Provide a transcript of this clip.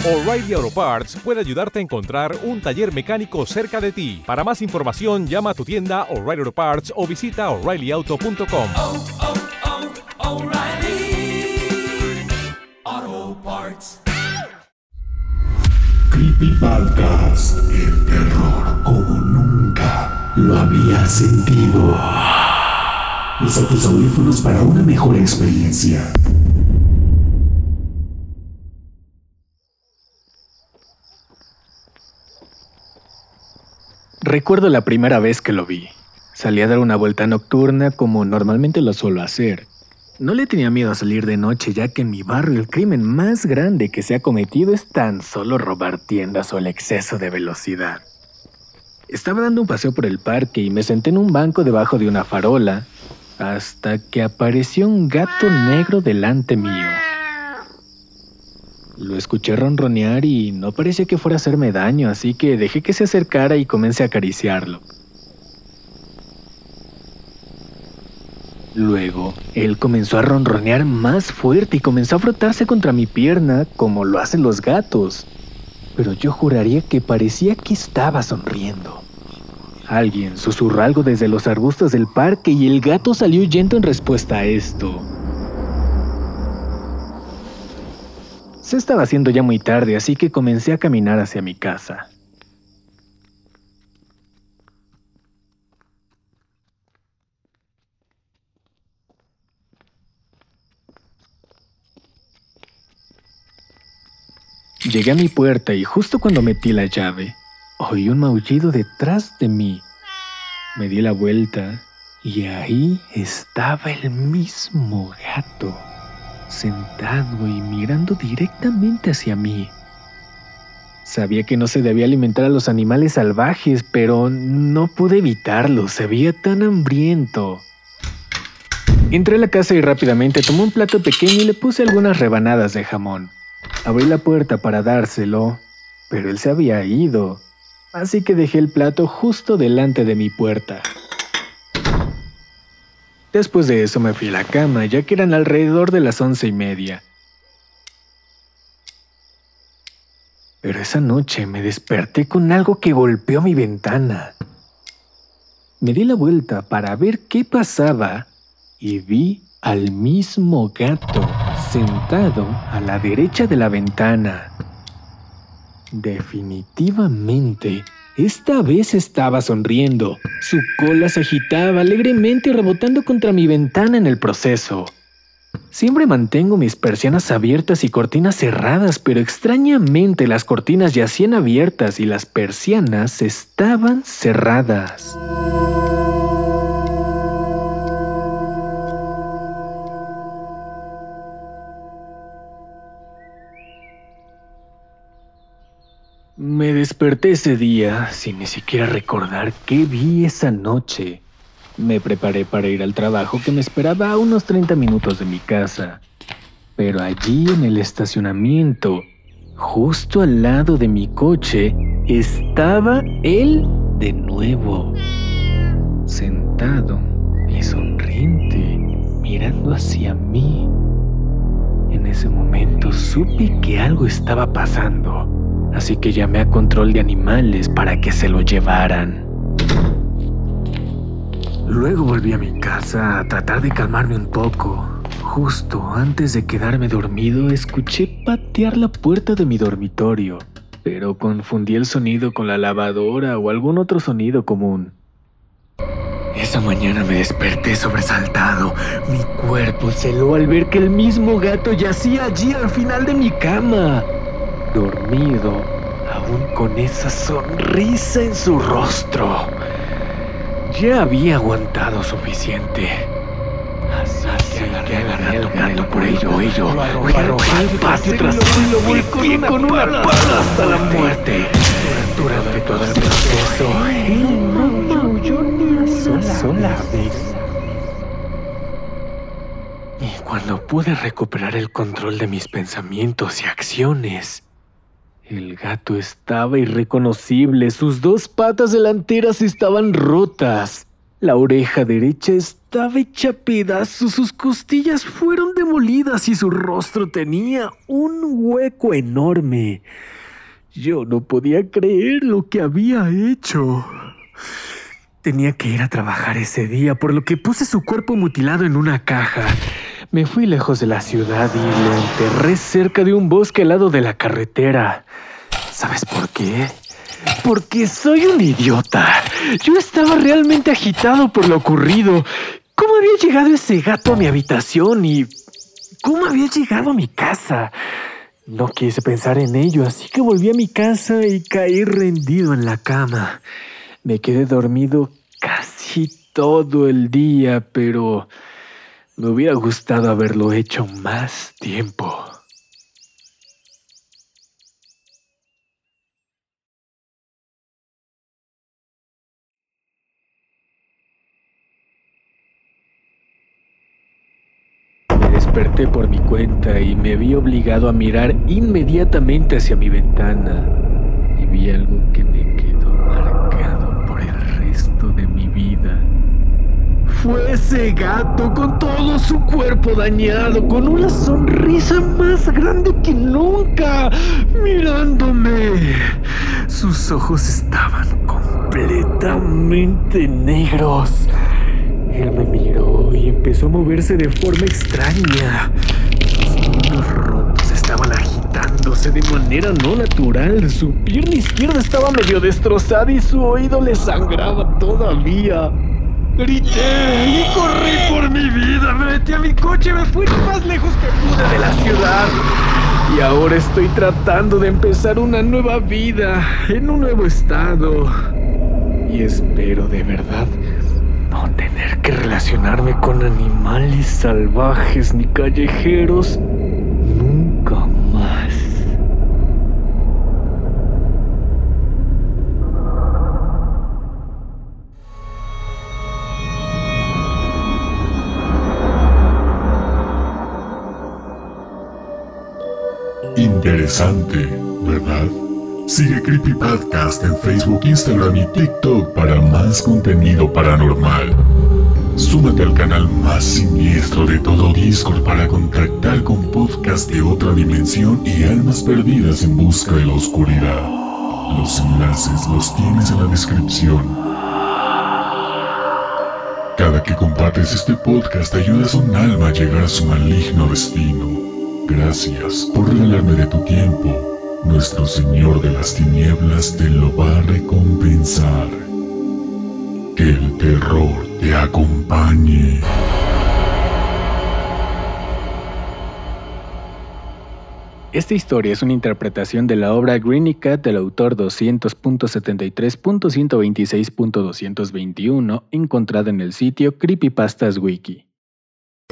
O'Reilly Auto Parts puede ayudarte a encontrar un taller mecánico cerca de ti. Para más información, llama a tu tienda O'Reilly Auto Parts o visita O'ReillyAuto.com. oh, oh, oh, O'Reilly Auto Parts. Creepy Podcast, el terror como nunca lo había sentido. Usa tus audífonos para una mejor experiencia. Recuerdo la primera vez que lo vi. Salí a dar una vuelta nocturna como normalmente lo suelo hacer. No le tenía miedo a salir de noche ya que en mi barrio el crimen más grande que se ha cometido es tan solo robar tiendas o el exceso de velocidad. Estaba dando un paseo por el parque y me senté en un banco debajo de una farola hasta que apareció un gato negro delante mío. Lo escuché ronronear y no parecía que fuera a hacerme daño, así que dejé que se acercara y comencé a acariciarlo. Luego, él comenzó a ronronear más fuerte y comenzó a frotarse contra mi pierna como lo hacen los gatos. Pero yo juraría que parecía que estaba sonriendo. Alguien susurró algo desde los arbustos del parque y el gato salió huyendo en respuesta a esto. Se estaba haciendo ya muy tarde, así que comencé a caminar hacia mi casa. Llegué a mi puerta y justo cuando metí la llave, oí un maullido detrás de mí. Me di la vuelta y ahí estaba el mismo gato, sentado y mirando directamente hacia mí. Sabía que no se debía alimentar a los animales salvajes, pero no pude evitarlo, se veía tan hambriento. Entré a la casa y rápidamente tomé un plato pequeño y le puse algunas rebanadas de jamón. Abrí la puerta para dárselo, pero él se había ido, así que dejé el plato justo delante de mi puerta. Después de eso me fui a la cama, ya que eran alrededor de las once y media. Pero esa noche me desperté con algo que golpeó mi ventana. Me di la vuelta para ver qué pasaba y vi al mismo gato sentado a la derecha de la ventana. Definitivamente, esta vez estaba sonriendo. Su cola se agitaba alegremente rebotando contra mi ventana en el proceso. Siempre mantengo mis persianas abiertas y cortinas cerradas, pero extrañamente las cortinas yacían abiertas y las persianas estaban cerradas. Me desperté ese día sin ni siquiera recordar qué vi esa noche. Me preparé para ir al trabajo que me esperaba a unos 30 minutos de mi casa. Pero allí en el estacionamiento, justo al lado de mi coche, estaba él de nuevo. Sentado y sonriente, mirando hacia mí. En ese momento supe que algo estaba pasando así que llamé a control de animales para que se lo llevaran. Luego volví a mi casa a tratar de calmarme un poco. Justo antes de quedarme dormido, escuché patear la puerta de mi dormitorio, pero confundí el sonido con la lavadora o algún otro sonido común. Esa mañana me desperté sobresaltado. Mi cuerpo se heló al ver que el mismo gato yacía allí al final de mi cama dormido, aún con esa sonrisa en su rostro. Ya había aguantado suficiente. Así que Agarré al gato por el cuello, lo arrojé al patio trasero y lo golpeé con una pala hasta la muerte. Durante todo el proceso, él no maulló ni una sola vez. Y cuando pude recuperar el control de mis pensamientos y acciones, el gato estaba irreconocible, sus dos patas delanteras estaban rotas. La oreja derecha estaba hecha pedazos, sus costillas fueron demolidas y su rostro tenía un hueco enorme. Yo no podía creer lo que había hecho. Tenía que ir a trabajar ese día, por lo que puse su cuerpo mutilado en una caja. Me fui lejos de la ciudad y lo enterré cerca de un bosque al lado de la carretera. ¿Sabes por qué? Porque soy un idiota. Yo estaba realmente agitado por lo ocurrido. ¿Cómo había llegado ese gato a mi habitación y cómo había llegado a mi casa? No quise pensar en ello, así que volví a mi casa y caí rendido en la cama. Me quedé dormido casi todo el día, pero me hubiera gustado haberlo hecho más tiempo. Me desperté por mi cuenta y me vi obligado a mirar inmediatamente hacia mi ventana y vi algo que me quedó marcado por el resto de mi vida. Fue ese gato con todo su cuerpo dañado, con una sonrisa más grande que nunca, mirándome. Sus ojos estaban completamente negros. Él me miró y empezó a moverse de forma extraña. Sus rotos estaban agitándose de manera no natural. Su pierna izquierda estaba medio destrozada y su oído le sangraba todavía. Grité y corrí por mi vida. Me metí a mi coche me fui lo más lejos que pude de la ciudad. Y ahora estoy tratando de empezar una nueva vida en un nuevo estado. Y espero de verdad no tener que relacionarme con animales salvajes ni callejeros Interesante, ¿verdad? Sigue Creepy Podcast en Facebook, Instagram y TikTok para más contenido paranormal. Súmate al canal más siniestro de todo Discord para contactar con podcast de otra dimensión y almas perdidas en busca de la oscuridad. Los enlaces los tienes en la descripción. Cada que compartes este podcast ayudas a un alma a llegar a su maligno destino. Gracias por regalarme de tu tiempo. Nuestro Señor de las Tinieblas te lo va a recompensar. Que el terror te acompañe. Esta historia es una interpretación de la obra Greeny Cat del autor 200.73.126.221 encontrada en el sitio Creepypastas Wiki.